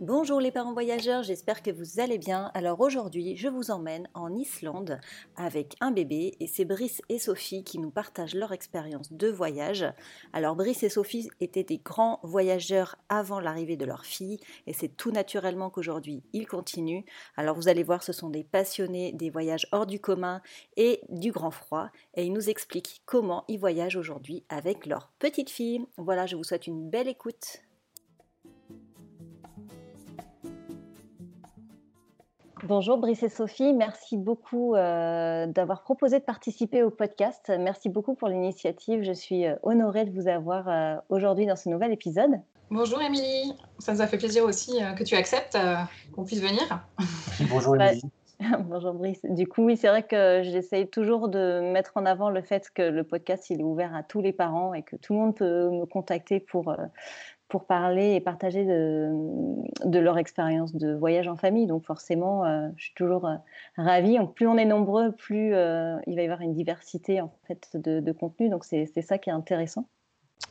Bonjour les parents voyageurs, j'espère que vous allez bien. Alors aujourd'hui, je vous emmène en Islande avec un bébé et c'est Brice et Sophie qui nous partagent leur expérience de voyage. Alors Brice et Sophie étaient des grands voyageurs avant l'arrivée de leur fille et c'est tout naturellement qu'aujourd'hui ils continuent. Alors vous allez voir, ce sont des passionnés des voyages hors du commun et du grand froid et ils nous expliquent comment ils voyagent aujourd'hui avec leur petite fille. Voilà, je vous souhaite une belle écoute. Bonjour Brice et Sophie, merci beaucoup euh, d'avoir proposé de participer au podcast. Merci beaucoup pour l'initiative. Je suis euh, honorée de vous avoir euh, aujourd'hui dans ce nouvel épisode. Bonjour Émilie, ça nous a fait plaisir aussi que tu acceptes qu'on puisse venir. Bonjour Émilie. Bonjour Brice. Du coup, oui, c'est vrai que j'essaye toujours de mettre en avant le fait que le podcast il est ouvert à tous les parents et que tout le monde peut me contacter pour pour parler et partager de, leur expérience de voyage en famille. Donc forcément, euh, je suis toujours euh, ravie. Plus on est nombreux, plus euh, il va y avoir une diversité en fait de, de contenu. Donc c'est ça qui est intéressant.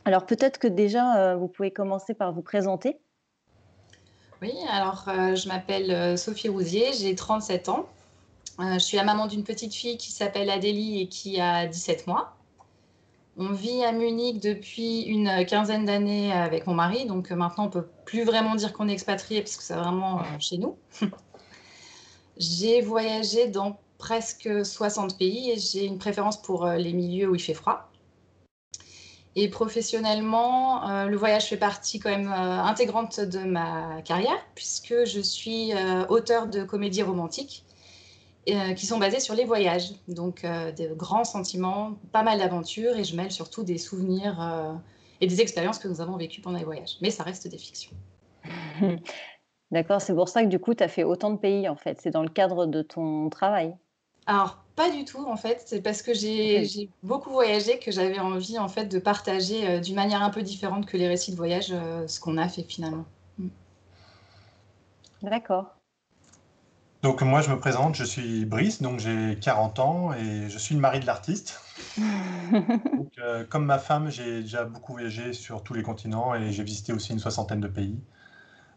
Alors peut-être que déjà, vous pouvez commencer par vous présenter. Oui, alors je m'appelle Sophie Rousier, j'ai 37 ans. je suis la maman d'une petite fille qui s'appelle Adélie et qui a 17 mois. On vit à Munich depuis une quinzaine d'années avec mon mari, donc euh, maintenant on peut plus vraiment dire qu'on est expatrié parce que c'est vraiment euh, chez nous. j'ai voyagé dans presque 60 pays et j'ai une préférence pour euh, les milieux où il fait froid. Et professionnellement, le voyage fait partie quand même intégrante de ma carrière puisque je suis auteur de comédies romantiques euh, qui sont basés sur les voyages. Donc, euh, des grands sentiments, pas mal d'aventures, et je mêle surtout des souvenirs euh, et des expériences que nous avons vécues pendant les voyages. Mais ça reste des fictions. D'accord, c'est pour ça que du coup, tu as fait autant de pays, en fait. C'est dans le cadre de ton travail alors, pas du tout, en fait. C'est parce que j'ai beaucoup voyagé que j'avais envie, en fait, de partager d'une manière un peu différente que les récits de voyage ce qu'on a fait finalement. Mm. D'accord. Donc moi je me présente, je suis Brice, donc j'ai 40 ans et je suis le mari de l'artiste. Euh, comme ma femme, j'ai déjà beaucoup voyagé sur tous les continents et j'ai visité aussi une soixantaine de pays.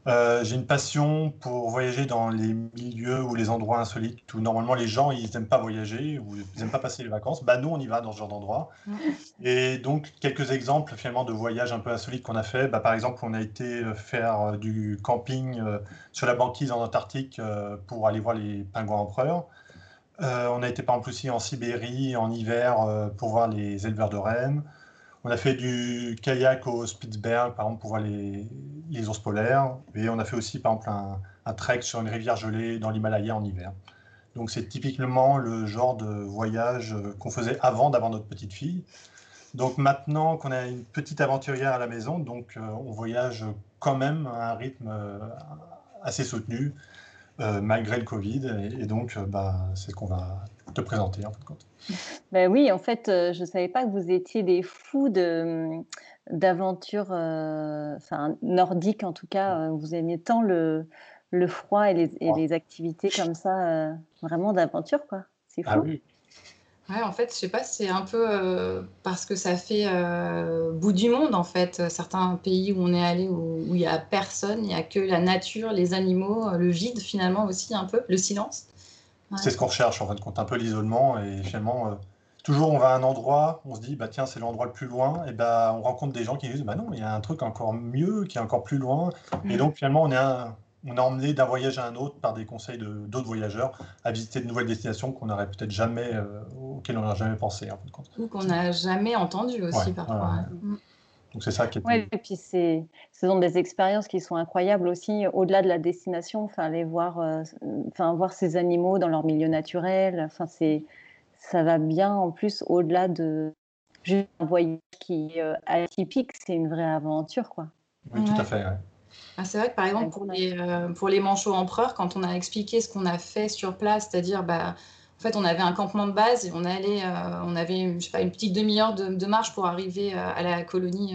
Euh, j'ai une passion pour voyager dans les milieux ou les endroits insolites où normalement les gens ils n'aiment pas voyager ou ils n'aiment pas passer les vacances. Bah nous on y va dans ce genre d'endroit. Et donc quelques exemples finalement de voyages un peu insolites qu'on a fait. Bah, par exemple on a été faire euh, du camping euh, sur la banquise en Antarctique pour aller voir les pingouins empereurs. on a été par exemple aussi en Sibérie en hiver pour voir les éleveurs de rennes. On a fait du kayak au Spitzberg, par exemple, pour voir les, ours polaires. Et on a fait aussi, par exemple, un, trek sur une rivière gelée dans l'Himalaya en hiver. Donc, c'est typiquement le genre de voyage qu'on faisait avant d'avoir notre petite fille. Donc, maintenant qu'on a une petite aventurière à la maison, donc euh, on voyage quand même à un rythme euh, assez soutenu. Euh, malgré le Covid. Et, donc, euh, bah, c'est ce qu'on va te présenter, en fin de compte. Ben oui, en fait, euh, je ne savais pas que vous étiez des fous de, d'aventures enfin, nordiques, en tout cas. Vous aimiez tant le, le froid et les, et les activités comme ça, vraiment d'aventure, quoi. C'est ah fou. Ah oui, en fait, je sais pas, c'est un peu euh, parce que ça fait euh, bout du monde, en fait. Certains pays où on est allé où il n'y a personne, il n'y a que la nature, les animaux, le vide finalement aussi un peu, le silence. C'est ce qu'on recherche en fin de compte, un peu l'isolement et finalement. Euh, toujours, on va à un endroit, on se dit, bah tiens, c'est l'endroit le plus loin, et bah on rencontre des gens qui disent, bah non, il y a un truc encore mieux, qui est encore plus loin, et mm. donc finalement, on est un, on a emmené d'un voyage à un autre par des conseils d'autres voyageurs à visiter de nouvelles destinations qu'on n'aurait peut-être jamais, euh, auxquelles on n'aurait jamais pensé. En Ou qu'on n'a jamais entendu aussi parfois. Mm. Donc c'est ça qui est. Oui, et puis c'est, ce sont des expériences qui sont incroyables aussi, au-delà de la destination. Enfin, aller voir, euh, enfin, voir ces animaux dans leur milieu naturel. Enfin, c'est, ça va bien en plus au-delà de juste un voyage qui est euh, atypique. C'est une vraie aventure, quoi. Oui, tout à fait. Ah, c'est vrai que par exemple, pour les, euh, pour les manchots empereurs, quand on a expliqué ce qu'on a fait sur place, c'est-à-dire, bah, en fait, on avait un campement de base et on, allait, euh, on avait je sais pas, une petite demi-heure de, marche pour arriver euh, à la colonie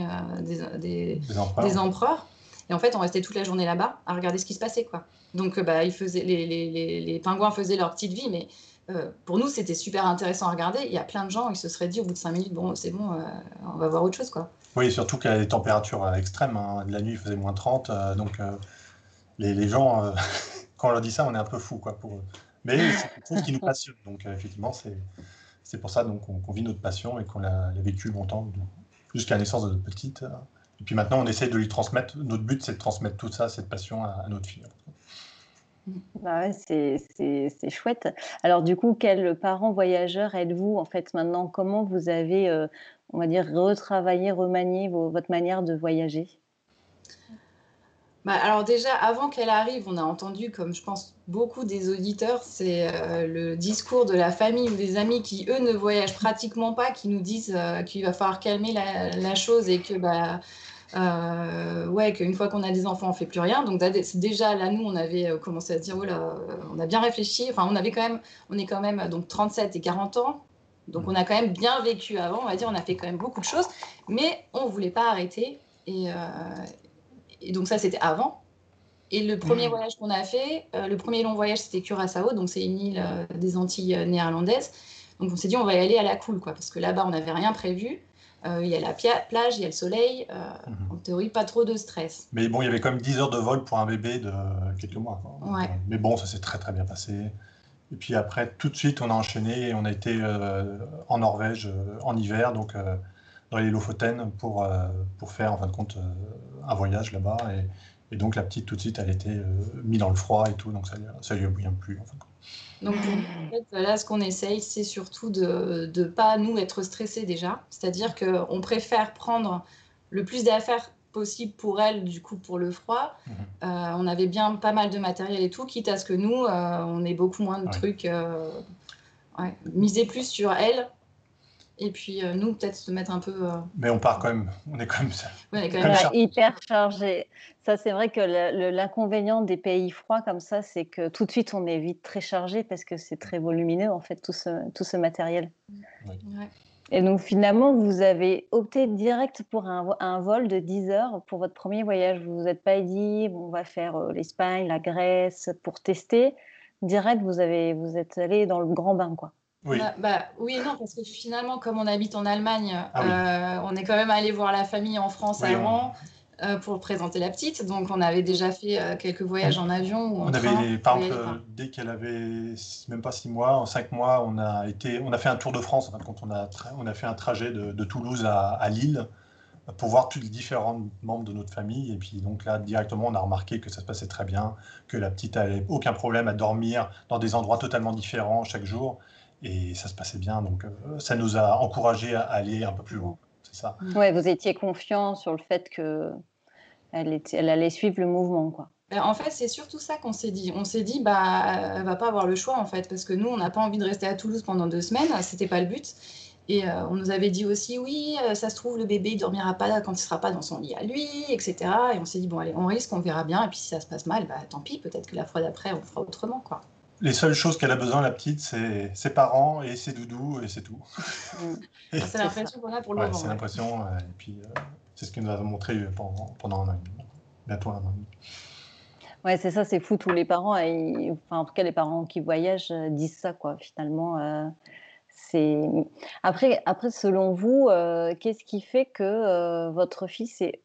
des, des, empereurs. Et en fait, on restait toute la journée là-bas à regarder ce qui se passait. Quoi. Donc, bah, ils faisaient, les, les, les, les pingouins faisaient leur petite vie, mais euh, pour nous, c'était super intéressant à regarder. Il y a plein de gens, ils se seraient dit au bout de 5 minutes, bon, c'est bon, euh, on va voir autre chose. Quoi. Oui, surtout qu'il y a des températures extrêmes. Hein. La nuit, il faisait moins 30. Euh, donc, les, les, gens, quand on leur dit ça, on est un peu fou quoi, pour eux. Mais c'est quelque chose qui nous passionne. Donc, effectivement, c'est pour ça qu'on vit notre passion et qu'on l'a vécu longtemps, jusqu'à la naissance de notre petite. Et puis maintenant, on essaye de lui transmettre. Notre but, c'est de transmettre tout ça, cette passion à, à notre fille. Bah c'est chouette. Alors du coup, quel parent voyageur êtes-vous en fait maintenant? Comment vous avez, euh, on va dire, retravaillé, remanié votre manière de voyager? Bah, alors déjà, avant qu'elle arrive, on a entendu, comme je pense beaucoup des auditeurs, c'est euh, le discours de la famille ou des amis qui, eux, ne voyagent pratiquement pas, qui nous disent euh, qu'il va falloir calmer la, la, chose et que bah, euh, ouais, qu'une fois qu'on a des enfants, on fait plus rien. Donc déjà là, nous, on avait commencé à dire, voilà, euh, on a bien réfléchi. Enfin, on avait quand même, on est quand même donc 37 et 40 ans. Donc on a quand même bien vécu avant, on va dire, on a fait quand même beaucoup de choses, mais on voulait pas arrêter. Et, donc ça, c'était avant. Et le premier mmh. voyage qu'on a fait, le premier long voyage, c'était Curaçao, donc c'est une île des Antilles néerlandaises. Donc on s'est dit, on va y aller à la cool, quoi, parce que là-bas, on n'avait rien prévu. Euh, il y a la plage, il y a le soleil. Euh, mhm. En théorie, pas trop de stress. Mais bon, il y avait quand même 10 heures de vol pour un bébé de quelques mois. Euh, mais bon, ça s'est très très bien passé. Et puis après, tout de suite, on a enchaîné et on a été en Norvège en hiver, donc dans les Lofoten, pour, pour faire en fin de compte un voyage là-bas. Et, et, donc la petite, tout de suite, elle était mise dans le froid et tout, donc ça lui a bien plu. En fin de compte. Donc, en fait, là, ce qu'on essaye, c'est surtout de ne pas, nous, être stressés déjà. C'est-à-dire qu'on préfère prendre le plus d'affaires possible pour elle, du coup, pour le froid. Mhm. Euh, on avait bien pas mal de matériel et tout, quitte à ce que nous, euh, on ait beaucoup moins de trucs. Euh, ouais, miser plus sur elle et puis euh, nous, peut-être se mettre un peu. Euh, Mais on part quand même, on est quand même, on est quand même hyper chargé. Ça, c'est vrai que l'inconvénient des pays froids comme ça, c'est que tout de suite, on est vite très chargé parce que c'est très volumineux, en fait, tout ce, tout ce matériel. Et donc, finalement, vous avez opté direct pour un, un, vol de 10 heures pour votre premier voyage. Vous vous êtes pas dit, on va faire euh, l'Espagne, la Grèce pour tester. Direct, vous, avez, vous êtes allé dans le grand bain, quoi. Oui. Bah, oui non, parce que finalement, comme on habite en Allemagne, ah euh, on est quand même allé voir la famille en France avant euh, pour présenter la petite. Donc, on avait déjà fait euh, quelques voyages en avion. Ou en on avait, par exemple, dès qu'elle avait même pas six mois, en cinq mois, on a, été, on a fait un tour de France. En quand on a, on a fait un trajet de, Toulouse à, à, Lille pour voir tous les différents membres de notre famille. Et puis, donc là, directement, on a remarqué que ça se passait très bien, que la petite n'avait aucun problème à dormir dans des endroits totalement différents chaque jour et ça se passait bien. Donc, euh, ça nous a encouragé à aller un peu plus loin. C'est ça. Ouais, vous étiez confiant sur le fait que elle, elle allait suivre le mouvement, quoi. Ben, en fait, c'est surtout ça qu'on s'est dit. On s'est dit, bah, elle va pas avoir le choix, en fait, parce que nous, on n'a pas envie de rester à Toulouse pendant deux semaines. C'était pas le but. Et euh, on nous avait dit aussi, oui, euh, ça se trouve, le bébé, il dormira pas quand il sera pas dans son lit à lui, etc. Et on s'est dit, bon, allez, on risque, on verra bien. Et puis, si ça se passe mal, bah, tant pis, peut-être que la fois d'après, on fera autrement, quoi les seules choses qu'elle a besoin, la petite, c'est ses parents et ses doudous, et c'est tout. Mm. c'est l'impression qu'on a pour le moment. C'est l'impression, et puis euh, c'est ce qu'elle nous a montré pendant, pendant un an et demi, bientôt un an et demi. Ouais, c'est ça, c'est fou. Tous les parents, enfin, en tout cas, les parents qui voyagent euh, disent ça, quoi. Finalement, euh, c'est. Après, après, selon vous, qu'est-ce qui fait que votre fils est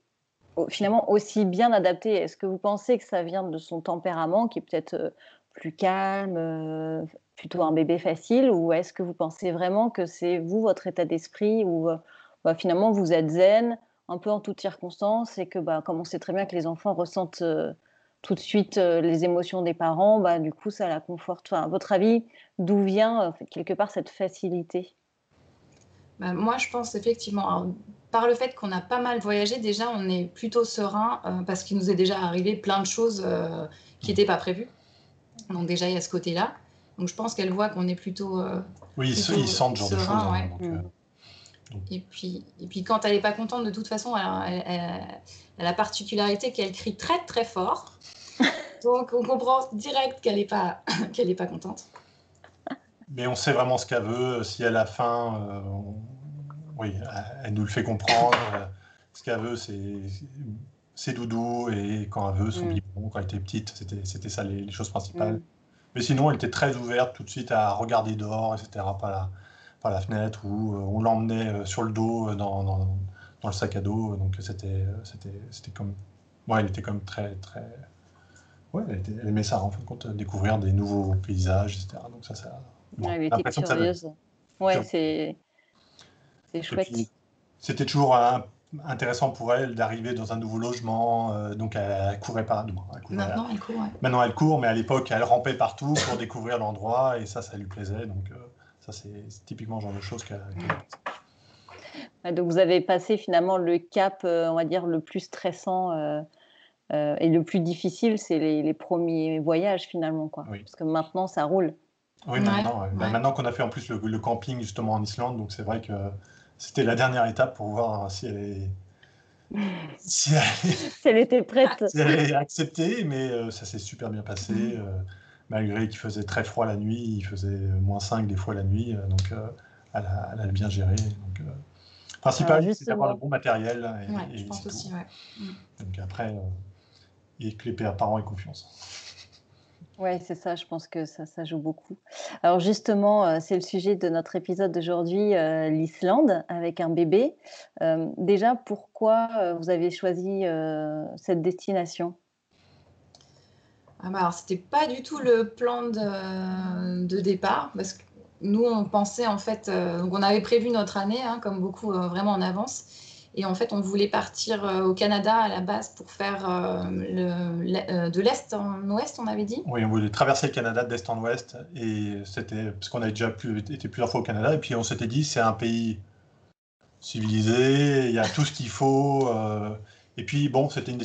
finalement aussi bien adapté? Est-ce que vous pensez que ça vient de son tempérament, qui est peut-être plus calme, euh, plutôt un bébé facile Ou est-ce que vous pensez vraiment que c'est vous, votre état d'esprit, ou euh, bah, finalement vous êtes zen, un peu en toutes circonstances, et que bah, comme on sait très bien que les enfants ressentent euh, tout de suite les émotions des parents, bah, du coup ça la conforte. à votre avis, d'où vient quelque part cette facilité? Bah, moi, je pense effectivement, par le fait qu'on a pas mal voyagé, déjà, on est plutôt serein parce qu'il nous est déjà arrivé plein de choses qui n'étaient pas prévues. Donc déjà, il y a ce côté-là. Donc je pense qu'elle voit qu'on est plutôt. Euh, oui, ils sentent ce genre de choses. Hein, euh, et, puis, et puis quand elle n'est pas contente, de toute façon, elle, elle, a la particularité qu'elle crie très très fort. Donc on comprend direct qu'elle n'est pas, qu'elle est pas contente. Mais on sait vraiment ce qu'elle veut. Si elle a faim, euh, oui, elle nous le fait comprendre. ce qu'elle veut, c'est ses doudous et quand elle veut, son Mm. biberon, quand elle était petite, c'était c'était ça les, les choses principales. Mm. Mais sinon, elle était très ouverte tout de suite à regarder dehors, etc., par la, par la fenêtre, ou euh, on l'emmenait euh, sur le dos euh, dans, dans, dans le sac à dos. Donc c'était c'était c'était comme. Ouais, elle était comme très, très. Ouais, elle, était- elle aimait ça, en fin de compte, découvrir des nouveaux paysages, etc. Donc ça, ça. bon, Ouais, elle était que ça curieuse. Ouais, c'est c'est Et chouette. c'était toujours un- intéressant pour elle d'arriver dans un nouveau logement. euh, donc, elle, elle courait pas. elle courait- Maintenant, elle court, ouais. Maintenant, elle court, mais à l'époque, elle rampait partout pour découvrir l'endroit. Et ça, ça lui plaisait. Donc, euh, ça, c'est typiquement le genre de choses qu'elle Ouais, donc vous avez passé finalement le cap, euh, on va dire, le plus stressant euh, euh, et le plus difficile, c'est les, les premiers voyages finalement. Quoi. Oui. Parce que maintenant, ça roule. Oui, Ouais, maintenant, ouais. Bah, maintenant qu'on a fait en plus le, le camping justement en Islande, donc c'est vrai que c'était la dernière étape pour voir si elle est, si elle est, Si elle était prête. si elle est acceptée, mais euh, ça s'est super bien passé. Mhm. euh, malgré qu'il faisait très froid la nuit, il faisait moins 5 des fois la nuit, euh, donc euh, elle, a, elle a bien géré. Donc, euh, principal, Alors, c'est d'avoir le bon matériel et, Ouais, et je pense aussi, ouais. Donc après, euh, et que les parents aient confiance. Oui, c'est ça, je pense que ça, joue beaucoup. Alors justement, euh, c'est le sujet de notre épisode d'aujourd'hui, euh, l'Islande, avec un bébé. Euh, déjà, pourquoi vous avez choisi cette destination? Ah alors, c'était pas du tout le plan de, départ, parce que nous, on pensait en fait, on avait prévu notre année, hein, comme beaucoup, vraiment en avance. Et en fait, on voulait partir euh, au Canada à la base pour faire euh, le- euh, de l'Est en Ouest, on avait dit. Oui, on voulait traverser le Canada d'est en ouest, et c'était parce qu'on avait déjà été plusieurs fois au Canada, et puis on s'était dit c'est un pays civilisé, il y a tout ce qu'il faut, et puis bon, c'était une,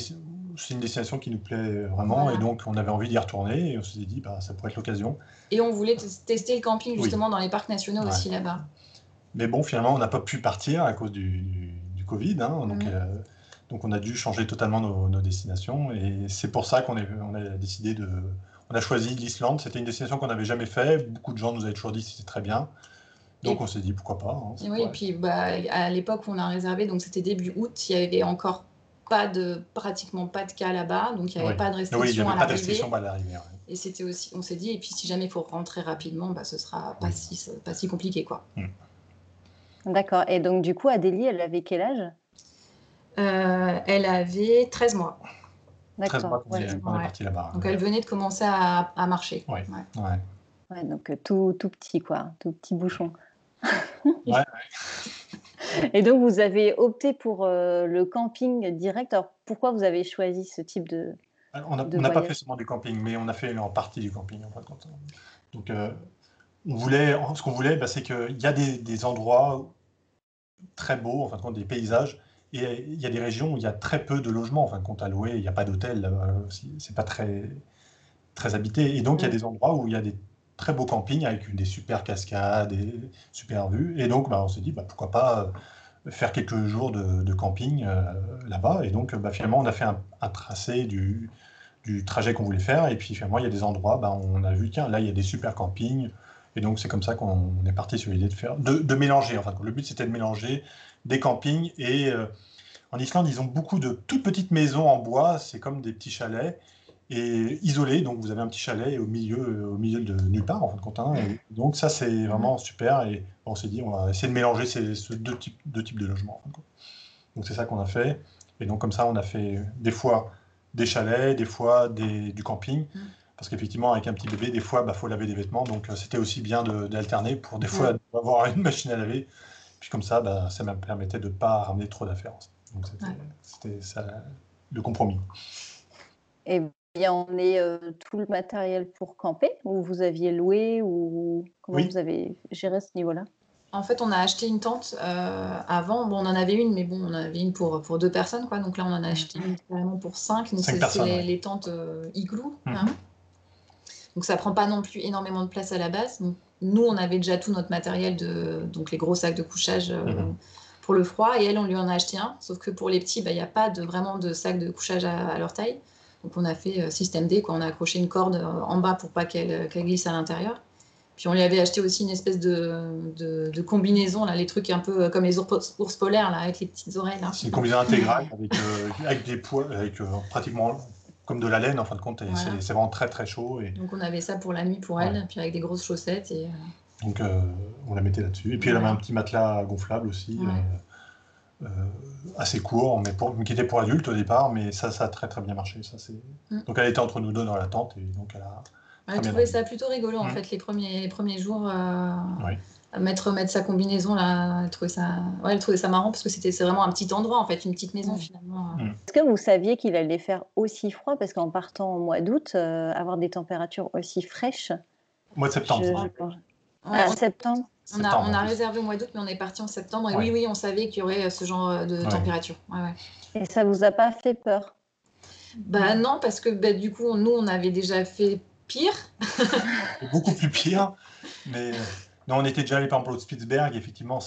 une destination qui nous plaît vraiment, Voilà. et donc on avait envie d'y retourner, et on s'était dit bah, ça pourrait être l'occasion. Et on voulait tester le camping Oui. justement dans les parcs nationaux Ouais. aussi là-bas. Mais bon, finalement, on n'a pas pu partir à cause du Covid, hein, donc, Mhm. euh, donc on a dû changer totalement nos, nos destinations, et c'est pour ça qu'on on a décidé de... On a choisi l'Islande, c'était une destination qu'on n'avait jamais fait, beaucoup de gens nous avaient toujours dit que c'était très bien, donc Et- on s'est dit pourquoi pas. hein, Et oui, et puis bah, à l'époque où on a réservé, donc c'était début août, il y avait encore pas de, pratiquement pas de cas là-bas, donc il n'y avait Oui. pas de Oui, il n'y restrictions avait à pas de l'arrivée. restriction ouais. Et c'était aussi, on s'est dit, et puis si jamais il faut rentrer rapidement, bah, ce sera pas Oui. si, pas si compliqué quoi. D'accord. Et donc, du coup, Adélie, elle avait quel âge? Euh, elle avait 13 mois, 13 mois D'accord. Ouais. Ouais. parti là-bas. donc elle venait de commencer à, à marcher. Ouais. Ouais. Ouais. Ouais, donc euh, tout, tout petit, quoi, tout petit bouchon. Ouais, Et donc, vous avez opté pour euh, le camping direct. Alors, pourquoi vous avez choisi ce type de... On n'a pas fait seulement du camping, mais on a fait en partie du camping en fin de compte. Donc, euh, on voulait, ce qu'on voulait, bah, c'est qu'il y a des, des endroits très beaux, en fin de compte, des paysages, et il y a des régions où il y a très peu de logements, en fin de compte, à louer. Il n'y a pas d'hôtel, euh, c'est- pas très, très habité. Et donc, il y a Mm. des endroits où il y a des très beaux campings avec des super cascades et super vues. Et donc, bah, on s'est dit, bah, pourquoi pas euh, faire quelques jours de, de camping euh, là-bas. Et donc, bah, finalement, on a fait un, un tracé du, du trajet qu'on voulait faire. Et puis, finalement, il y a des endroits, bah, on a vu, tiens, là, il y a des super campings. Et donc, c'est comme ça qu'on est parti sur l'idée de faire, de, de mélanger. Enfin, le but, c'était de mélanger des campings. Et euh, en Islande, ils ont beaucoup de toutes petites maisons en bois. C'est comme des petits chalets et isolés. Donc, vous avez un petit chalet au milieu, au milieu de nulle part, en fin de compte. hein. Et donc, ça, c'est vraiment super. Et on s'est dit, on va essayer de mélanger ces, ces deux, types, deux types de logements. en fin de compte. Donc, c'est ça qu'on a fait. Et donc, comme ça, on a fait des fois des chalets, des fois des- du camping. Mm. Parce qu'effectivement, avec un petit bébé, des fois, il faut laver des vêtements. Donc, euh, c'était aussi bien de- d'alterner pour des fois avoir une machine à laver. Puis comme ça, bah, ça me permettait de ne pas ramener trop d'affaires. Donc, c'était Ouais. ça le compromis. Et bien, on est euh, tout le matériel pour camper ou vous aviez loué ou comment Oui. vous avez géré ce niveau-là? En fait, on a acheté une tente euh, avant. Bon, on en avait une, mais bon, on en avait une pour, pour deux personnes, quoi. Donc là, on en a acheté une carrément pour cinq. Donc Cinq c'est les, ouais. les tentes euh, igloo. Hein. Donc ça prend pas non plus énormément de place à la base. Donc, nous, on avait déjà tout notre matériel de donc les gros sacs de couchage euh, Mhm. pour le froid. Et elle, on lui en a acheté un. Sauf que pour les petits, bah, il n'y a pas de, vraiment de sac de couchage à, à leur taille. Donc on a fait euh, système D, quoi. On a accroché une corde euh, en bas pour pas qu'elle qu'elle glisse à l'intérieur. Puis on lui avait acheté aussi une espèce de, de, combinaison, là, les trucs un peu comme les ours, polaires, là, avec les petites oreilles. C'est une combinaison intégrale avec, avec des poids, avec pratiquement comme de la laine en fin de compte. C'est vraiment très très chaud. Et... Donc on avait ça pour la nuit pour elle, puis avec des grosses chaussettes. Et, Donc on la mettait là-dessus. Et puis elle avait un petit matelas gonflable aussi. Euh, assez court, mais, pour, qui était pour adultes au départ, mais ça, ça a très très bien marché. Ça. Mm. Donc elle était entre nous deux dans la tente et donc elle a. Elle trouvait ça plutôt rigolo en mm. fait les premiers, premiers jours. Euh, mettre, mettre sa combinaison là, elle trouvait ça, ouais, elle trouvait ça marrant parce que c'était c'est vraiment un petit endroit en fait, une petite maison finalement. Euh. Est-ce que vous saviez qu'il allait faire aussi froid? Parce qu'en partant au mois d'août, avoir des températures aussi fraîches. Mois de septembre. Ah, septembre. On a, on a, réservé au mois d'août, mais on est parti en septembre. Et oui, oui, on savait qu'il y aurait ce genre de température. Et ça vous a pas fait peur? Bah non, parce que bah, du coup, nous, on avait déjà fait pire. Beaucoup plus pire. Mais non, on était déjà allé par exemple au Spitzberg. Effectivement,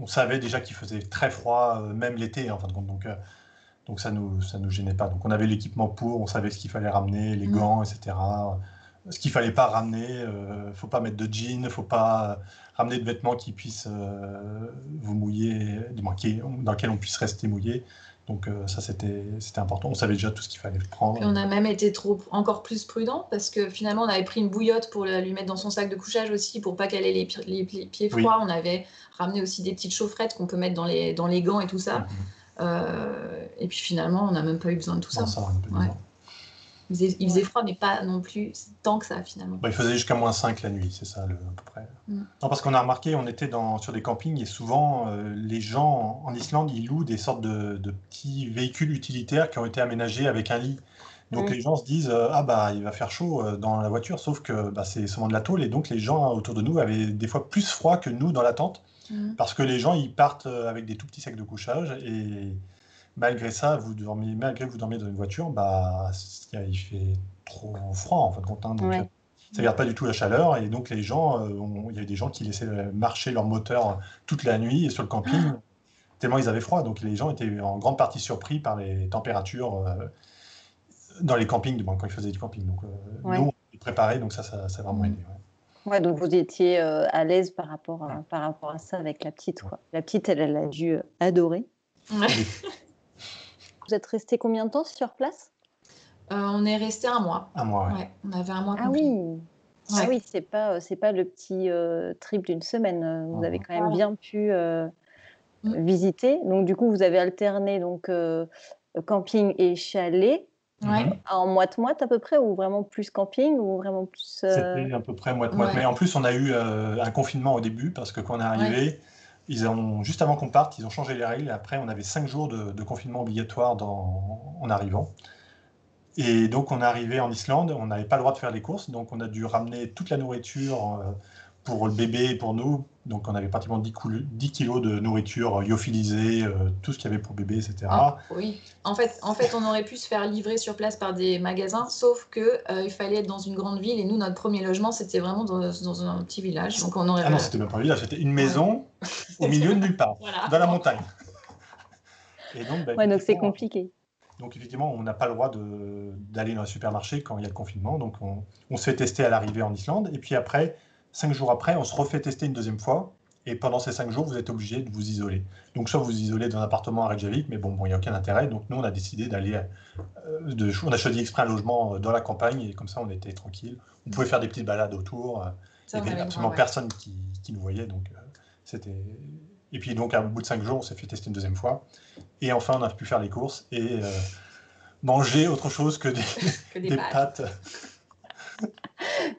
on savait déjà qu'il faisait très froid, euh, même l'été, en fin de compte. Donc, euh, donc ça nous, ça nous gênait pas. Donc on avait l'équipement pour, on savait ce qu'il fallait ramener, les mm. gants, etc ce qu'il fallait pas ramener. Euh, faut pas mettre de jeans, faut pas ramener de vêtements qui puissent euh, vous mouiller, dans lesquels on puisse rester mouillé. Donc euh, ça, c'était important. On savait déjà tout ce qu'il fallait prendre. on a même été trop, encore plus prudent parce que finalement, on avait pris une bouillotte pour lui mettre dans son sac de couchage aussi pour pas qu'elle ait les, les, pieds froids. On avait ramené aussi des petites chaufferettes qu'on peut mettre dans les, dans les gants et tout ça. Mhm. Euh, et puis finalement, on n'a même pas eu besoin de tout ça. ça il faisait, froid, mais pas non plus tant que ça finalement. Bah, il faisait jusqu'à moins 5 la nuit, c'est ça à peu près. Mm. Non, parce qu'on a remarqué, on était dans, sur des campings et souvent euh, les gens en Islande, ils louent des sortes de, petits véhicules utilitaires qui ont été aménagés avec un lit. Donc mm. les gens se disent euh, ah bah il va faire chaud euh, dans la voiture, sauf que bah, c'est seulement de la tôle et donc les gens autour de nous avaient des fois plus froid que nous dans la tente mm. parce que les gens ils partent avec des tout petits sacs de couchage et malgré ça, vous dormiez, malgré que vous dormiez dans une voiture, bah, il fait trop froid en fin de compte. Hein, donc, ça ne garde pas du tout la chaleur. Et donc, les gens, euh, il y avait des gens qui laissaient marcher leur moteur toute la nuit sur le camping, ah. tellement ils avaient froid. Donc, les gens étaient en grande partie surpris par les températures euh, dans les campings, quand ils faisaient du camping. Donc, euh, nous, on est préparés, donc ça, ça, ça a vraiment aidé. Ouais, donc vous étiez à l'aise par rapport à, par rapport à ça avec la petite. Quoi. La petite, elle, elle a dû adorer. Vous êtes resté combien de temps sur place? Euh, On est resté un mois. Un mois, ouais. on avait un mois Ah oui Ah oui, c'est pas, c'est pas le petit euh, trip d'une semaine. Vous avez quand même bien pu euh, mm. visiter. Donc du coup, vous avez alterné donc camping et chalet. Ouais. En moite-moite à peu près, ou vraiment plus camping, ou vraiment plus. C'était à peu près moite-moite. Mais en plus, on a eu un confinement au début, parce que quand on est arrivé, ils ont, juste avant qu'on parte, ils ont changé les règles. Après, on avait cinq jours de, confinement obligatoire en arrivant. Et donc, on est arrivé en Islande, on n'avait pas le droit de faire les courses, donc on a dû ramener toute la nourriture euh, pour le bébé et pour nous. Donc, on avait pratiquement 10, 10 kilos de nourriture lyophilisée, euh, tout ce qu'il y avait pour bébé, etc. Ah, oui, en fait, en fait, on aurait pu se faire livrer sur place par des magasins, sauf qu'il euh, il fallait être dans une grande ville. Et nous, notre premier logement, c'était vraiment dans, dans, un petit village. Donc, on aurait... Ah non, c'était même pas un village, c'était une maison au milieu de nulle part, dans la montagne. Et donc, bah, ouais, donc c'est compliqué. Donc effectivement, on n'a pas le droit d'aller dans un supermarché quand il y a le confinement. Donc on, on se fait tester à l'arrivée en Islande. Et puis après, Cinq jours après, on se refait tester une deuxième fois. Et pendant ces cinq jours, vous êtes obligé de vous isoler. Donc, soit vous isolez dans un appartement à Reykjavik, mais bon, il n'y a aucun intérêt. Donc, nous, on a décidé d'aller. Euh, on a choisi exprès un logement euh, dans la campagne et comme ça, on était tranquille. On pouvait faire des petites balades autour. Euh, il n'y avait absolument personne qui, nous voyait. Donc, c'était. Et puis, donc, à bout de cinq jours, on s'est fait tester une deuxième fois. Et enfin, on a pu faire les courses et manger autre chose que des, pâtes.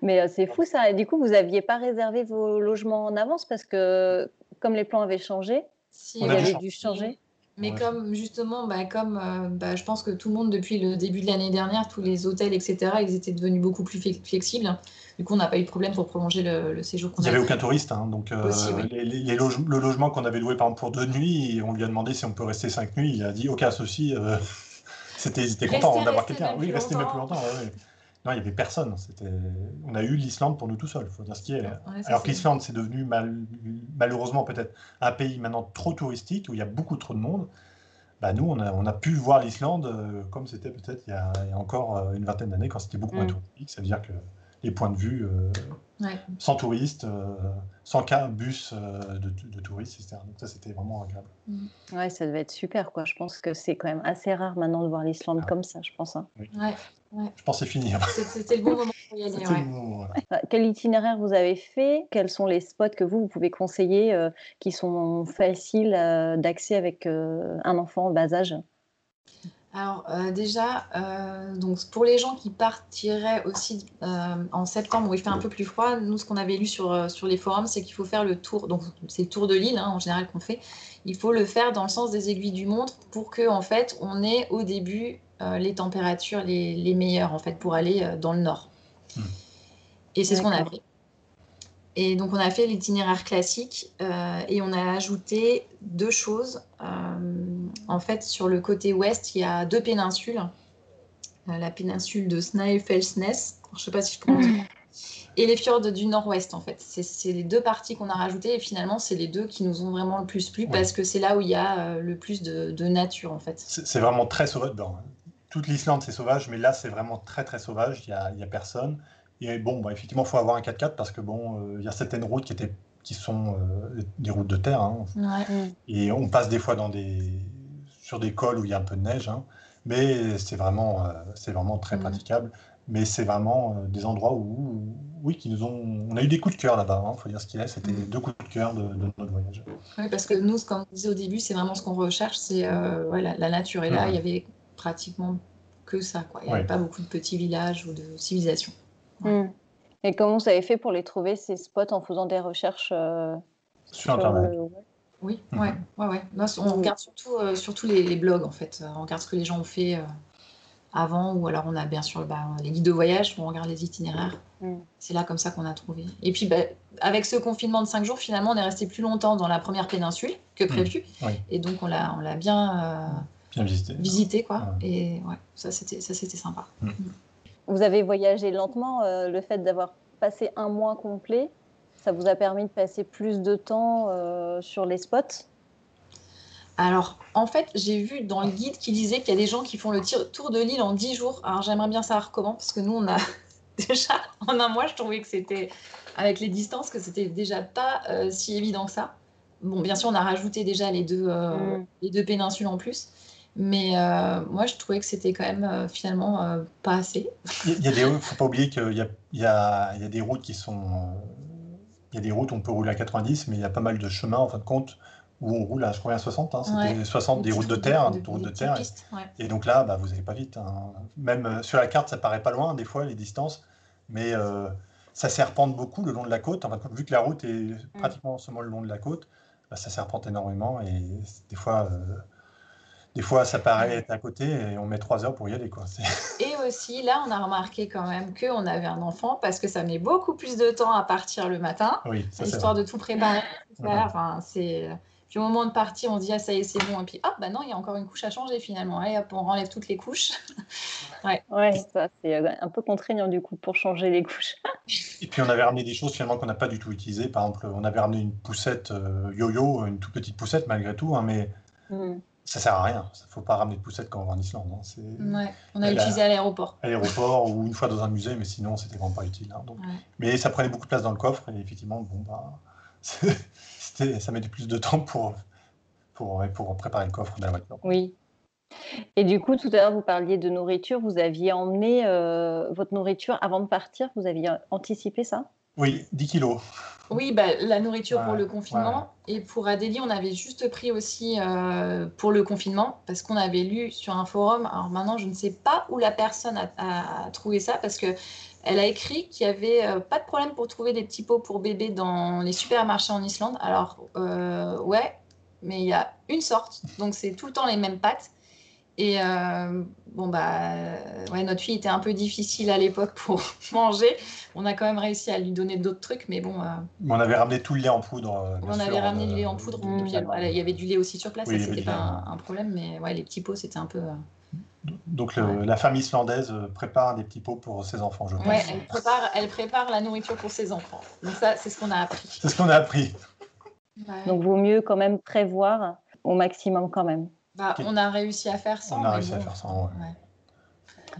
Mais euh, c'est fou ça. Et du coup, vous n'aviez pas réservé vos logements en avance parce que comme les plans avaient changé, si, vous avez dû changer. Mais comme justement, bah, comme euh, bah, je pense que tout le monde depuis le début de l'année dernière, tous les hôtels, etc., ils étaient devenus beaucoup plus flexibles. Du coup, on n'a pas eu de problème pour prolonger le, séjour qu'on Il n'y avait aucun touriste, hein, donc euh, les, le logement qu'on avait loué par exemple pour deux nuits, on lui a demandé si on peut rester cinq nuits. Il a dit aucun souci. c'était, il était content d'avoir quelqu'un. Oui, rester même plus longtemps. Non, il n'y avait personne. On a eu l'Islande pour nous tout seuls, il faut dire ce qui est. Alors que l'Islande, c'est devenu malheureusement peut-être un pays maintenant trop touristique, où il y a beaucoup trop de monde. Bah, nous, on a, pu voir l'Islande euh, comme c'était peut-être il, y a encore euh, une vingtaine d'années, quand c'était beaucoup moins mm. touristique. Ça veut dire que les points de vue sans touristes, sans qu'un bus de, de, touristes, etc. Donc ça, c'était vraiment agréable. Mm. Ouais, ça devait être super, quoi. Je pense que c'est quand même assez rare maintenant de voir l'Islande ah. comme ça, je pense. Hein. Ouais. Je pense c'est fini. Hein. C'était le bon moment pour y aller. Euh, quel itinéraire vous avez fait? Quels sont les spots que vous, vous pouvez conseiller euh, qui sont faciles euh, d'accès avec un enfant en bas âge? Alors déjà, donc pour les gens qui partiraient aussi en septembre où il fait un peu plus froid, nous ce qu'on avait lu sur, sur les forums, c'est qu'il faut faire le tour, donc c'est le tour de l'île hein, en général qu'on fait, il faut le faire dans le sens des aiguilles du montre pour que en fait on ait au début euh, les températures les, meilleures en fait pour aller euh, dans le nord. Hmm. Et c'est ce qu'on a fait. Et donc on a fait l'itinéraire classique euh, et on a ajouté deux choses. en fait, sur le côté ouest, il y a deux péninsules. la péninsule de Snæfellsnes, je ne sais pas si je prononce hmm. et les fjords du nord-ouest en fait. C'est les deux parties qu'on a rajoutées et finalement c'est les deux qui nous ont vraiment le plus plu parce que c'est là où il y a le plus de, nature en fait. C'est vraiment très sauvage toute l'Islande, c'est sauvage, mais là, c'est vraiment très, très sauvage. Il n'y a, a, personne. Et bon, bah, effectivement, il faut avoir un 4x4 parce que bon, euh, il y a certaines routes qui, étaient, qui sont euh, des routes de terre. Hein. Et on passe des fois dans des, sur des cols où il y a un peu de neige. Hein. Mais c'est vraiment, euh, c'est vraiment très praticable. Mais c'est vraiment des endroits où, oui, qui nous ont. On a eu des coups de cœur là-bas, il hein, faut dire ce qu'il est. C'était deux coups de cœur de, notre voyage. Oui, parce que nous, comme on disait au début, c'est vraiment ce qu'on recherche, c'est la, nature. Et là, il y avait pratiquement que ça. Quoi. Il n'y avait pas beaucoup de petits villages ou de civilisations. Hmm. Et comment vous avez fait pour les trouver, ces spots, en faisant des recherches euh, sur, Internet Oui, mhm. ouais, ouais, ouais. on regarde surtout, euh, surtout les, blogs, en fait. On regarde ce que les gens ont fait euh, avant, ou alors on a bien sûr bah, les guides de voyage, on regarde les itinéraires. Hmm. C'est là comme ça qu'on a trouvé. Et puis, bah, avec ce confinement de 5 jours, finalement, on est resté plus longtemps dans la première péninsule que prévu. Et donc, on l'a bien Bien visiter. Visiter, quoi. Et ouais, ça, c'était sympa. Mm. Mm. Vous avez voyagé lentement. Euh, le fait d'avoir passé un mois complet, ça vous a permis de passer plus de temps euh, sur les spots? Alors, en fait, j'ai vu dans le guide qui disait qu'il y a des gens qui font le tour de l'île en 10 jours. Alors, j'aimerais bien savoir comment, parce que nous, on a déjà, en un mois, je trouvais que c'était, avec les distances, que c'était déjà pas euh, si évident que ça. Bon, bien sûr, on a rajouté déjà les deux, mm. les deux péninsules en plus. Mais euh, moi, je trouvais que c'était quand même euh, finalement euh, pas assez. Il y a des, faut pas oublier qu'il y a, il y, a, il y a des routes qui sont, il y a des routes où on peut rouler à 90, mais il y a pas mal de chemins en fin de compte où on roule à, je crois, à 60. Hein, c'était 60 des routes de terre, des routes de terre. et, donc là, bah, vous n'allez pas vite. Hein. Même sur la carte, ça paraît pas loin des fois les distances, mais ça serpente beaucoup le long de la côte. En fin vu que la route est mm. pratiquement seulement le long de la côte, bah, ça serpente énormément et des fois des fois, ça paraît être à côté et on met trois heures pour y aller. Quoi. Et aussi, là, on a remarqué quand même qu'on avait un enfant parce que ça met beaucoup plus de temps à partir le matin, oui, histoire de tout préparer. Enfin, c'est... Puis au moment de partir, on se dit, ah, ça y est, c'est bon. Et puis, hop, bah non, il y a encore une couche à changer finalement. Allez, hop, on enlève toutes les couches. ouais, ouais ça, c'est euh, un peu contraignant du coup pour changer les couches. et puis, on avait ramené des choses finalement qu'on n'a pas du tout utilisées. Par exemple, on avait ramené une poussette euh, yo-yo, une toute petite poussette malgré tout, hein, mais. Mm ça sert à rien. Il ne faut pas ramener de poussettes quand on va en Islande. Hein. On a utilisé à l'aéroport. À l'aéroport ou une fois dans un musée, mais sinon, c'était vraiment pas utile. Hein, mais ça prenait beaucoup de place dans le coffre et effectivement, bon, bah, ça mettait plus de temps pour, pour, pour préparer le coffre de la voiture. Oui. Et du coup, tout à l'heure, vous parliez de nourriture. Vous aviez emmené euh, votre nourriture avant de partir Vous aviez anticipé ça? Oui, 10 kilos. Oui, bah, la nourriture pour le confinement. Et pour Adélie, on avait juste pris aussi euh, pour le confinement, parce qu'on avait lu sur un forum. Alors maintenant, je ne sais pas où la personne a, trouvé ça, parce que elle a écrit qu'il n'y avait euh, pas de problème pour trouver des petits pots pour bébés dans les supermarchés en Islande. Alors, euh, ouais, mais il y a une sorte, donc c'est tout le temps les mêmes pâtes. Et euh, bon, bah, ouais, notre fille était un peu difficile à l'époque pour manger. On a quand même réussi à lui donner d'autres trucs, mais bon. Euh, on avait ramené tout le lait en poudre. Euh, on avait ramené le lait en poudre. il y avait du lait aussi sur place, ça, c'était pas un, problème, mais ouais, les petits pots, c'était un peu. Donc la famille islandaise prépare des petits pots pour ses enfants, je pense. Ouais, elle prépare, elle prépare la nourriture pour ses enfants. Donc ça, c'est ce qu'on a appris. C'est ce qu'on a appris. Donc vaut mieux quand même prévoir au maximum quand même. Bah, on a réussi à faire sans. On a réussi à faire sans,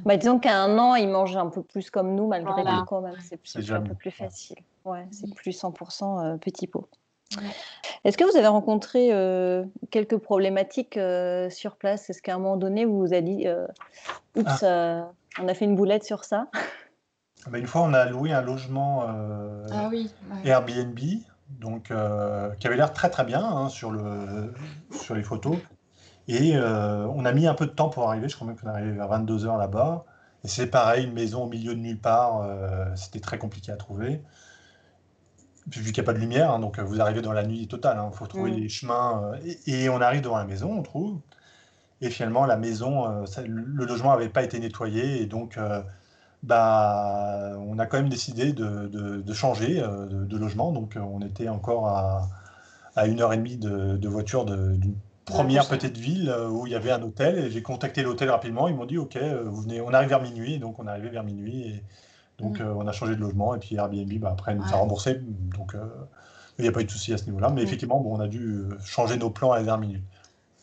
Bah, disons qu'à un an, ils mangent un peu plus comme nous, malgré tout quand même. C'est un peu plus facile. Ouais, c'est plus 100% euh, petit pot. Est-ce que vous avez rencontré euh, quelques problématiques euh, sur place? Est-ce qu'à un moment donné, vous vous avez dit Oups, ah. on a fait une boulette sur ça? Ah bah, Une fois, on a loué un logement ah Airbnb, donc, qui avait l'air très très bien hein, sur, le, sur les photos. Et euh, on a mis un peu de temps pour arriver. Je crois même qu'on est arrivé vers 22h là-bas. Et c'est pareil, une maison au milieu de nulle part. Euh, c'était très compliqué à trouver. Puis, vu qu'il n'y a pas de lumière, hein, donc vous arrivez dans la nuit totale. Il hein. faut trouver les mm. chemins. Euh, et, on arrive devant la maison, on trouve. Et finalement, la maison, le logement n'avait pas été nettoyé. Et donc, bah, on a quand même décidé de, changer de, logement. Donc, on était encore à, à une heure et demie de, voiture d'une première petite ville euh, où il y avait un hôtel et j'ai contacté l'hôtel rapidement. Ils m'ont dit OK, euh, vous venez, on arrive vers minuit, donc on est arrivé vers minuit et donc mm. euh, on a changé de logement et puis Airbnb bah, après nous a remboursé, donc il n'y a pas eu de souci à ce niveau-là. Mais mm. effectivement, bon, on a dû changer nos plans à la dernière minute.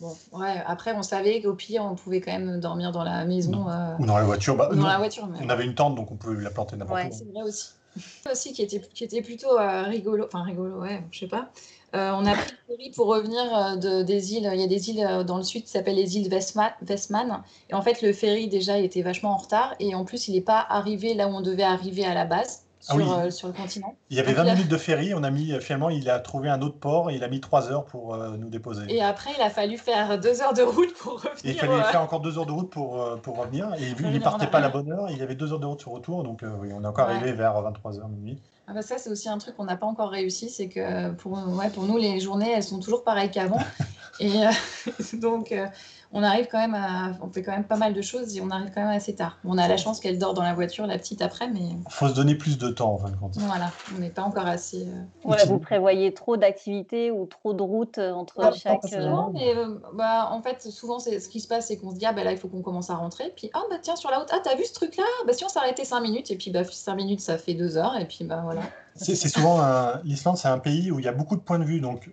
Bon, ouais, après, on savait qu'au pire, on pouvait quand même dormir dans la maison. Ou dans la voiture. Bah, dans la voiture On avait une tente, donc on pouvait la planter n'importe ouais, C'est vrai aussi. aussi qui était, qui était plutôt rigolo, enfin rigolo, ouais, je sais pas. Euh, on a pris le ferry pour revenir euh, de, des îles. Il y a des îles euh, dans le sud qui s'appellent les îles Westman. Et en fait, le ferry, déjà, était vachement en retard. Et en plus, il n'est pas arrivé là où on devait arriver à la base. Ah sur, sur, le continent. Il y avait 20 minutes de ferry, on a mis finalement il a trouvé un autre port et il a mis 3 heures pour nous déposer. Et après il a fallu faire 2 heures de route pour revenir. il fallait faire encore 2 heures de route pour, pour revenir et vu qu'il ne partait pas à la bonne heure, il y avait 2 heures de route sur retour donc oui, on est encore arrivé vers 23h minuit. Ah bah ça, c'est aussi un truc qu'on n'a pas encore réussi, c'est que pour, ouais, pour nous, les journées, elles sont toujours pareilles qu'avant. et euh, donc, euh, on arrive quand même à, on fait quand même pas mal de choses et on arrive quand même assez tard. On a la chance qu'elle dort dans la voiture, la petite après, mais. Il faut se donner plus de temps en fin de compte. Voilà, on n'est pas encore assez. Euh, vous prévoyez trop d'activités ou trop de routes euh, entre chaque. Non, mais euh, bah, en fait, souvent, ce qui se passe, c'est qu'on se dit, ah, bah, là, il faut qu'on commence à rentrer. Puis, ah, bah tiens, sur la route, ah, t'as vu ce truc-là? Bah, si on s'arrêtait 5 minutes, et puis, bah, 5 minutes, ça fait 2 heures, et puis, bah, voilà. C'est souvent. L'Islande, c'est un pays où il y a beaucoup de points de vue. Donc,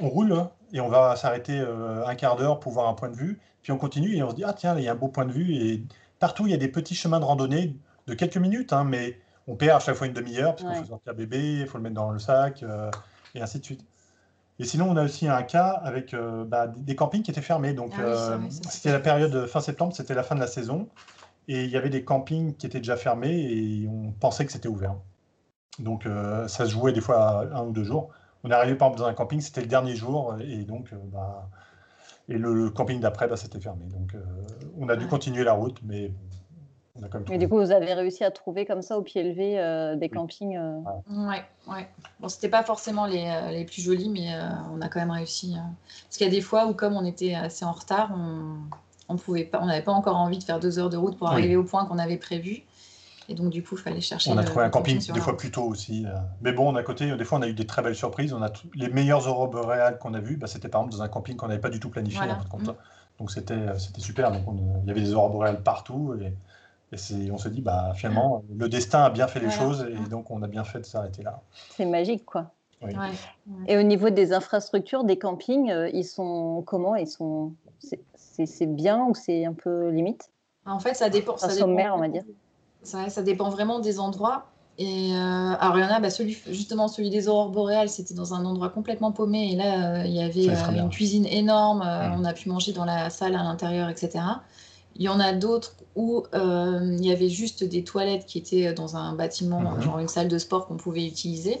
on roule hein, et on va s'arrêter un quart d'heure pour voir un point de vue. Puis on continue et on se dit, ah tiens, il y a un beau point de vue. Et partout, il y a des petits chemins de randonnée de quelques minutes, hein, mais on perd à chaque fois une demi-heure, parce qu'il faut sortir bébé, il faut le mettre dans le sac, euh, et ainsi de suite. Et sinon, on a aussi un cas avec euh, bah, des campings qui étaient fermés. Donc, ah euh, c'était la période fin septembre, c'était la fin de la saison. Et il y avait des campings qui étaient déjà fermés et on pensait que c'était ouvert. Donc, ça se jouait des fois un ou deux jours. On est arrivé par exemple dans un camping, c'était le dernier jour. Et donc, bah, et le, camping d'après, bah, c'était fermé. Donc, euh, on a dû continuer la route, mais on a quand même. Et du coup, vous avez réussi à trouver comme ça au pied levé euh, des campings. Euh... Ouais, ouais. Bon, c'était pas forcément les, euh, les, plus jolis, mais on a quand même réussi. Parce qu'il y a des fois où, comme on était assez en retard, on on pouvait pas, on n'avait pas encore envie de faire deux heures de route pour arriver au point qu'on avait prévu. Et donc, du coup, il fallait chercher. On a trouvé un camping deux fois plus tôt aussi. Euh. Mais bon, à côté, des fois, on a eu des très belles surprises. On a les meilleures aurores boréales qu'on a vues, bah, c'était par exemple dans un camping qu'on n'avait pas du tout planifié. Mm. Donc, c'était euh, c'était super. Donc, il y avait des aurores boréales partout. Et, et on se dit, bah, finalement, le destin a bien fait les choses. Et donc, on a bien fait de s'arrêter là. C'est magique, quoi. Et au niveau des infrastructures, des campings, euh, ils sont comment? Ils sont c'est bien ou c'est un peu limite? En fait, ça dépend. ça sommaire, on va dire. Ça, ça dépend vraiment des endroits. Et euh, alors, il y en a, bah, celui, justement, celui des aurores boréales, c'était dans un endroit complètement paumé. Et là, euh, il y avait euh, une cuisine énorme. On a pu manger dans la salle à l'intérieur, etc. Il y en a d'autres où il y avait juste des toilettes qui étaient dans un bâtiment, mhm. genre une salle de sport qu'on pouvait utiliser.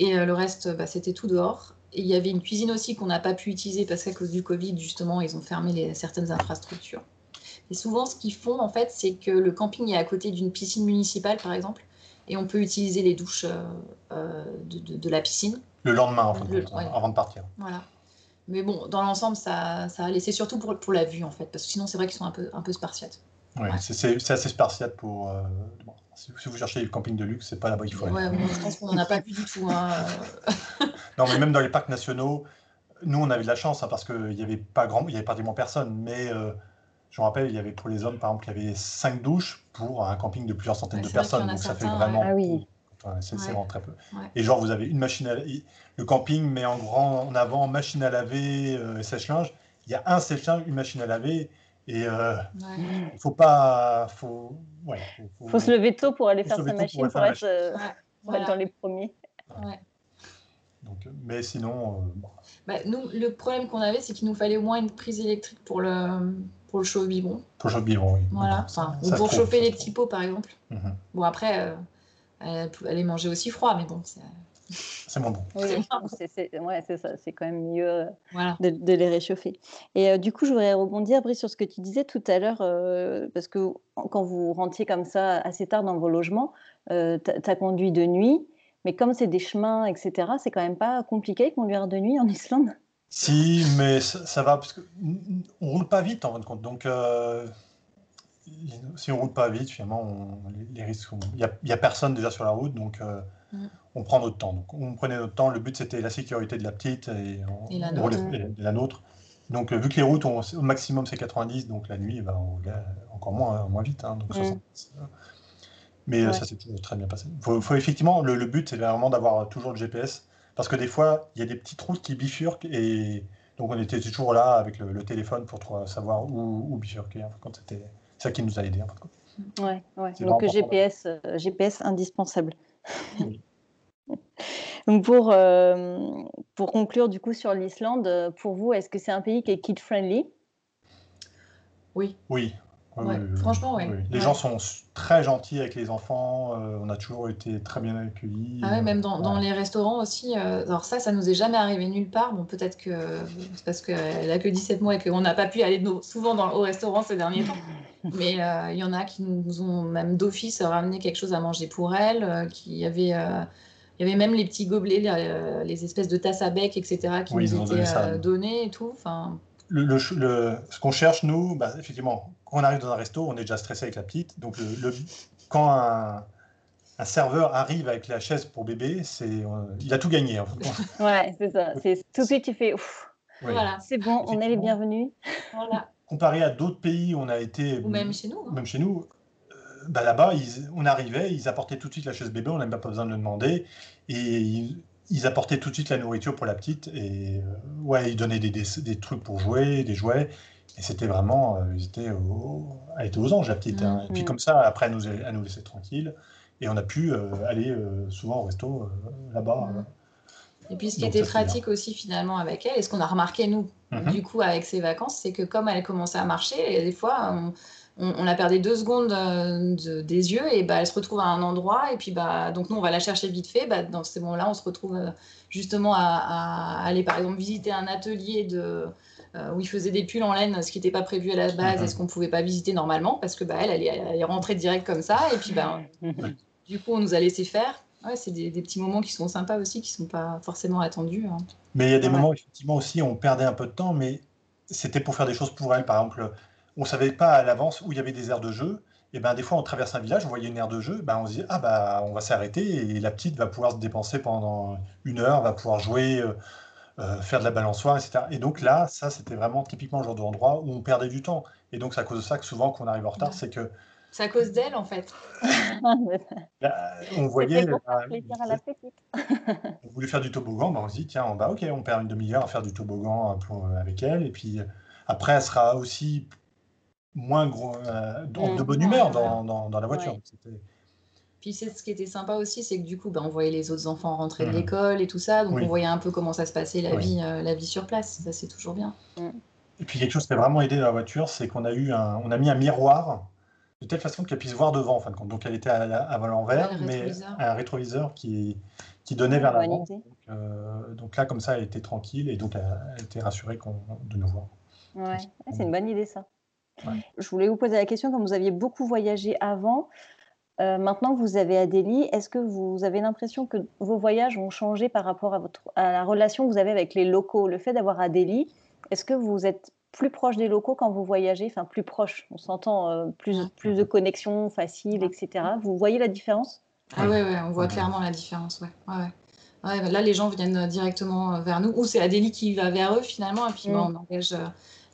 Et le reste, bah, c'était tout dehors. Et il y avait une cuisine aussi qu'on n'a pas pu utiliser parce qu'à cause du Covid, justement, ils ont fermé les, certaines infrastructures. Et souvent, ce qu'ils font, en fait, c'est que le camping est à côté d'une piscine municipale, par exemple, et on peut utiliser les douches euh, euh, de, la piscine. Le lendemain, en fait, avant de partir. Voilà. Mais bon, dans l'ensemble, ça, ça allait. C'est surtout pour, pour la vue, en fait, parce que sinon, c'est vrai qu'ils sont un peu, un peu spartiates. Oui, c'est assez spartiate pour. Euh, si, vous cherchez le camping de luxe, c'est pas là-bas qu'il faut aller. Ouais, je pense qu'on n'en a pas plus du tout. Hein. non, mais même dans les parcs nationaux, nous, on avait de la chance hein, parce qu'il n'y avait pas grand, il y avait pratiquement personne, mais je me rappelle, il y avait pour les hommes, par exemple, il y avait cinq douches pour un camping de plusieurs centaines de personnes. Donc ça fait vraiment. Ah oui. C'est vraiment très peu. Et genre, vous avez une machine à Le camping met en grand en avant machine à laver, euh, sèche-linge. Il y a un sèche-linge, une machine à laver. Et euh, il faut pas. Faut, ouais, faut, faut, se lever tôt pour aller faire sa machine pour, être, euh, dans les premiers. Donc, mais sinon. Bah, nous, le problème qu'on avait, c'est qu'il nous fallait au moins une prise électrique pour le, pour le chaud biberon. Pour le chaud biberon, oui. Voilà. ou pour chauffer les petits pots, par exemple. Mhm. Bon, après, elle, elle est mangée aussi froid, mais bon, c'est c'est mon bon. c'est ça, c'est quand même mieux euh, de, les réchauffer. Et euh, du coup, je voudrais rebondir, Brice, sur ce que tu disais tout à l'heure, euh, parce que quand vous rentiez comme ça assez tard dans vos logements, tu as conduit de nuit, mais comme c'est des chemins, etc., c'est quand même pas compliqué de conduire de nuit en Islande? Si, mais ça, va, parce qu'on ne roule pas vite en fin de compte. Donc, si on roule pas vite, finalement, les, risques, il n'y a, a, personne déjà sur la route, donc mm on prend notre temps. Donc, on prenait notre temps. Le but, c'était la sécurité de la petite et, la, nôtre. Donc, euh, vu que les routes, ont, au maximum, c'est 90, donc la nuit, va encore moins, moins vite. Hein, donc mm. Mais euh, ça s'est toujours très bien passé. Faut, faut effectivement, le, but, c'est vraiment d'avoir toujours le GPS. Parce que des fois, il y a des petites routes qui bifurquent et donc on était toujours là avec le, téléphone pour savoir où, bifurquer. quand c'était ça qui nous a aidé. Ouais, ouais. Donc GPS, euh, GPS indispensable. Oui. Donc pour, euh, pour conclure du coup sur l'Islande, pour vous, est-ce que c'est un pays qui est kid-friendly? Oui. Oui. Franchement, oui. Les gens sont très gentils avec les enfants. Euh, on a toujours été très bien accueillis. Ah même dans, dans les restaurants aussi. Euh, alors ça, ça nous est jamais arrivé nulle part. Bon, peut-être que c'est parce qu'elle a que 17 mois et qu'on n'a pas pu aller souvent dans, au restaurant ces derniers temps. Mais il y en a qui nous ont même d'office ramené quelque chose à manger pour elle, qui avait il y avait même les petits gobelets, les, euh, espèces de tasses à bec, etc., qui nous étaient euh, donnés et tout. Enfin... Le, ce qu'on cherche, nous, bah, effectivement, quand on arrive dans un resto, on est déjà stressé avec la petite. Donc, le, quand un, un, serveur arrive avec la chaise pour bébé, c'est, euh, il a tout gagné. En ouais, c'est ça. C'est, tout de suite, tu fais ouf. Voilà. C'est bon, on est les bienvenus. Voilà. Comparé à d'autres pays, on a été. Ou même chez nous. Hein. Même chez nous, bah, là-bas, on arrivait, ils apportaient tout de suite la chaise bébé, on n'avait même pas besoin de le demander. Et ils, apportaient tout de suite la nourriture pour la petite. Et euh, ouais, ils donnaient des, des, trucs pour jouer, des jouets. Et c'était vraiment, euh, ils étaient elle était aux anges, la petite. Hein. Et puis mm-hmm. comme ça, après, elle nous, elle nous laissait tranquille. Et on a pu euh, aller souvent au resto là-bas. Mm-hmm. Et puis ce qui était pratique aussi finalement avec elle, et ce qu'on a remarqué nous, mm-hmm. du coup avec ses vacances, c'est que comme elle commençait à marcher, et des fois, on, on, la perdait deux secondes euh, des yeux et bah, elle se retrouve à un endroit et puis bah, donc nous on va la chercher vite fait. Bah, dans ces moments-là, on se retrouve euh, justement à, aller par exemple visiter un atelier de, euh, où ils faisaient des pulls en laine, ce qui n'était pas prévu à la base et ce qu'on ne pouvait pas visiter normalement parce que bah, elle, elle est, rentrée direct comme ça et puis bah, du coup on nous a laissé faire. Ouais, c'est des, petits moments qui sont sympas aussi, qui ne sont pas forcément attendus. Hein. Mais il y a des moments, effectivement, aussi, on perdait un peu de temps, mais c'était pour faire des choses pour elle. Par exemple, on ne savait pas à l'avance où il y avait des aires de jeu. Et ben, des fois, on traverse un village, on voyait une aire de jeu, ben, on se dit, ah bah, on va s'arrêter et la petite va pouvoir se dépenser pendant une heure, va pouvoir jouer, euh, euh, faire de la balançoire, etc. Et donc là, ça, c'était vraiment typiquement le genre d'endroit où on perdait du temps. Et donc, c'est à cause de ça que souvent, quand on arrive en retard, c'est que. C'est à cause d'elle, en fait. on voyait. on voulait faire du toboggan, ben, on se dit, tiens, on, bah, ok, on perd une demi-heure à faire du toboggan avec elle. Et puis après, elle sera aussi moins gros, euh, de bonne humeur dans, dans, la voiture. Puis c'est ce qui était sympa aussi, c'est que du coup, bah, on voyait les autres enfants rentrer de mmh. l'école et tout ça, donc on voyait un peu comment ça se passait la vie, euh, la vie sur place. Ça c'est toujours bien. Mmh. Et puis quelque chose qui a vraiment aidé dans la voiture, c'est qu'on a eu un, on a mis un miroir de telle façon qu'elle puisse voir devant en fin de compte. Donc elle était à, à l'envers, mais un rétroviseur qui, qui donnait vers l'avant. Donc, euh, donc, là, comme ça, elle était tranquille et donc elle, était rassurée de nous voir. Ouais, c'est une bonne idée ça. Je voulais vous poser la question, comme vous aviez beaucoup voyagé avant, euh, maintenant que vous avez Adélie, est-ce que vous avez l'impression que vos voyages ont changé par rapport à, votre, à la relation que vous avez avec les locaux? Le fait d'avoir Adélie, est-ce que vous êtes plus proche des locaux quand vous voyagez? Enfin, plus proche, on s'entend euh, plus, plus de connexions faciles, etc. Vous voyez la différence? Ah oui, ouais, on voit clairement la différence. Ouais. Ouais, là, les gens viennent directement vers nous, ou c'est Adélie qui va vers eux finalement, et puis bah, mm. on engage euh,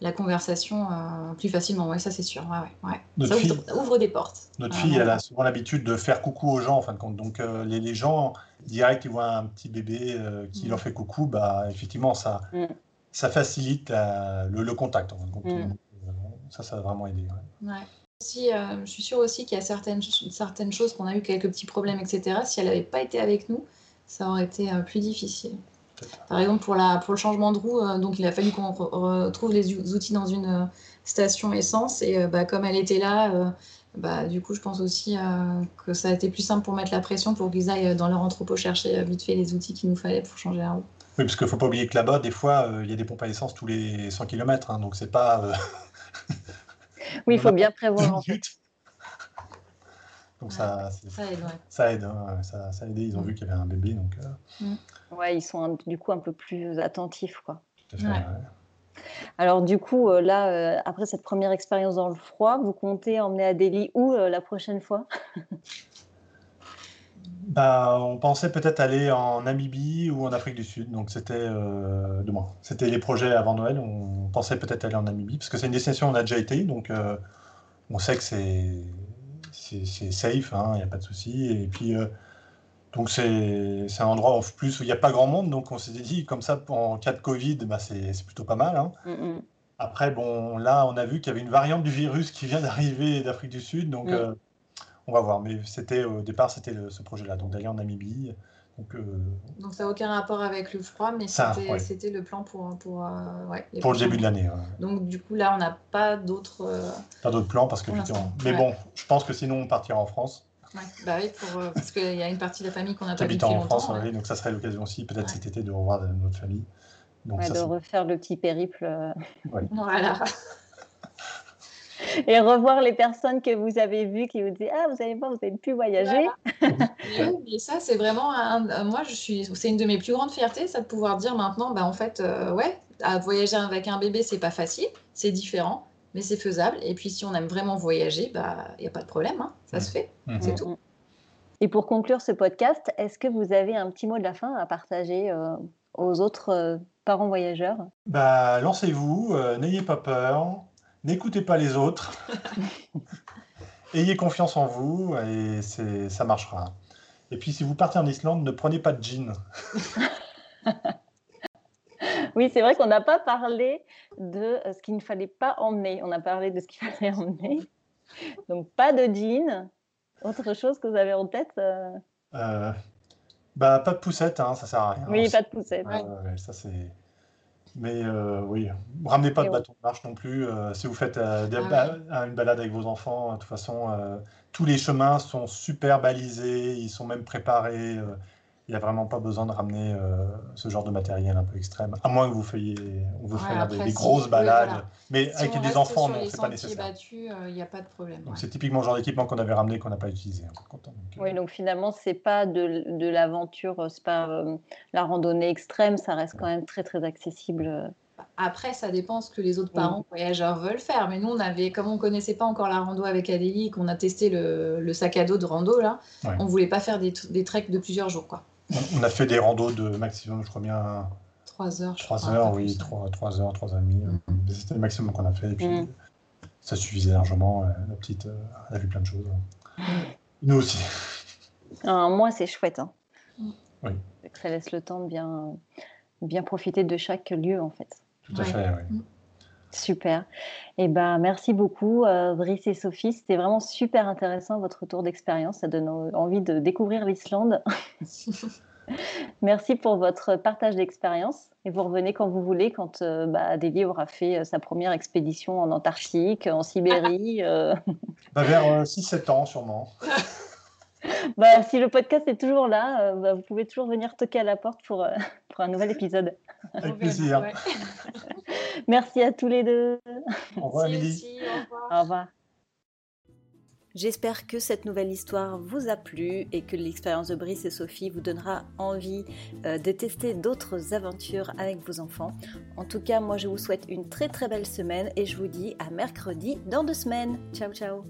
la conversation euh, plus facilement. Ouais, ça c'est sûr. Ouais, ouais, Ça ouvre, des portes. Notre fille, elle a souvent l'habitude de faire coucou aux gens en fin de compte. Donc euh, les, les, gens, direct, ils voient un petit bébé euh, qui mm. leur fait coucou, bah effectivement, ça, mm. ça facilite le, le, contact. En fin de compte. Mm. ça, ça a vraiment aidé. Ouais. Si, je suis sûre aussi qu'il y a certaines, certaines choses qu'on a eu quelques petits problèmes, etc. Si elle n'avait pas été avec nous, ça aurait été plus difficile. Par exemple, pour, la, pour le changement de roue, donc il a fallu qu'on retrouve les outils dans une station essence. Et bah, comme elle était là, bah, du coup, je pense aussi euh, que ça a été plus simple pour mettre la pression pour qu'ils aillent dans leur entrepôt chercher euh, vite fait les outils qu'il nous fallait pour changer la roue. Oui, parce qu'il ne faut pas oublier que là-bas, des fois, euh, il y a des pompes à essence tous les 100 km, hein, donc c'est pas. oui, il faut bien prévoir. En fait. Donc ça, ça aide, ouais. Ça aide, hein, ça, ça a aidé. Ils ont mm. vu qu'il y avait un bébé, donc. Mm. Ouais, ils sont du coup un peu plus attentifs, quoi. Tout à fait, ouais. Alors du coup, euh, là, euh, après cette première expérience dans le froid, vous comptez emmener Adélie où euh, la prochaine fois? Bah, on pensait peut-être aller en Namibie ou en Afrique du Sud. Donc c'était C'était les projets avant Noël. On pensait peut-être aller en Namibie parce que c'est une destination où on a déjà été. Donc on sait que c'est c'est safe, hein, il n'y a pas de souci. Et puis donc c'est un endroit en plus où il n'y a pas grand monde, donc on s'est dit comme ça en cas de Covid, bah, c'est plutôt pas mal. Hein. Mm, mm. Après, bon, là on a vu qu'il y avait une variante du virus qui vient d'arriver d'Afrique du Sud, donc mm. euh, on va voir. Mais c'était au départ c'était ce projet-là, donc d'aller en Namibie. Donc, euh, donc ça n'a aucun rapport avec le froid, mais c'était le plan pour pour, euh, pour le début de l'année. Donc du coup là on n'a pas d'autres pas d'autres plans parce que mais bon, je pense que sinon on partira en France. Bah oui, pour, euh, parce qu'il y a une partie de la famille qu'on n'a pas depuis en France, oui, donc ça serait l'occasion aussi, peut-être cet été, de revoir notre famille. Donc, de refaire le petit périple. Euh. Voilà. Et revoir les personnes que vous avez vues qui vous disent Ah, vous savez pas, vous avez pu voyager. oui, ça, c'est vraiment. Un, moi, je suis, c'est une de mes plus grandes fiertés, ça de pouvoir dire maintenant, bah, en fait, euh, ouais, à voyager avec un bébé, c'est pas facile, c'est différent mais c'est faisable. Et puis, si on aime vraiment voyager, bah, il n'y a pas de problème, hein. ça se fait, mmh. c'est tout. Et pour conclure ce podcast, est-ce que vous avez un petit mot de la fin à partager euh, aux autres euh, parents voyageurs? Bah, Lancez-vous, euh, n'ayez pas peur, n'écoutez pas les autres, ayez confiance en vous et ça marchera. Et puis, si vous partez en Islande, ne prenez pas de jean. oui, c'est vrai qu'on n'a pas parlé de euh, ce qu'il ne fallait pas emmener. On a parlé de ce qu'il fallait emmener. Donc, pas de jean. Autre chose que vous avez en tête euh? Euh, bah, Pas de poussette, hein, ça sert à rien. Oui, pas de poussette. ça, c'est... Mais oui, ramenez pas de bâton de marche non plus. si vous faites ah une balade avec vos enfants, de toute façon, tous les chemins sont super balisés, ils sont même préparés il n'y a vraiment pas besoin de ramener euh, ce genre de matériel un peu extrême, à moins que vous fassiez vous des, grosses balades. Mais avec des enfants, non, c'est pas nécessaire. Euh, il n'y a pas de problème. C'est typiquement le genre d'équipement qu'on avait ramené qu'on n'a pas utilisé. Hein, euh. oui, donc finalement, c'est pas de, de l'aventure, c'est pas la randonnée extrême, ça reste quand même très très accessible. Après, ça dépend ce que les autres parents voyageurs veulent faire. Mais nous, on avait, comme on connaissait pas encore la rando avec Adélie, qu'on a testé le, sac à dos de rando là, on voulait pas faire des, des treks de plusieurs jours, quoi. On a fait des randos de maximum, je crois bien. 3 heures. 3 heures, oui, 3, 3, heures, 3 heures et demie. Mm. C'était le maximum qu'on a fait. Et puis, mm. ça suffisait largement. La petite, euh, elle a vu plein de choses. Mm. Nous aussi. moi, c'est chouette. Hein. Oui. Ça laisse le temps de bien, bien profiter de chaque lieu, en fait. Tout à fait, oui. Super. Eh ben, merci beaucoup, euh, Brice et Sophie. C'était vraiment super intéressant votre tour d'expérience. Ça donne envie de découvrir l'Islande. merci pour votre partage d'expérience. Et vous revenez quand vous voulez, quand euh, bah, aura fait euh, sa première expédition en Antarctique, en Sibérie. Euh. Bah, vers 6-7 ans, sûrement. bah, si le podcast est toujours là, bah, vous pouvez toujours venir toquer à la porte pour, pour un nouvel épisode. Avec plaisir. Merci à tous les deux. Au revoir, Amélie. Au revoir. J'espère que cette nouvelle histoire vous a plu et que l'expérience de Brice et Sophie vous donnera envie euh, de tester d'autres aventures avec vos enfants. En tout cas, moi je vous souhaite une très très belle semaine et je vous dis à mercredi dans deux semaines. Ciao ciao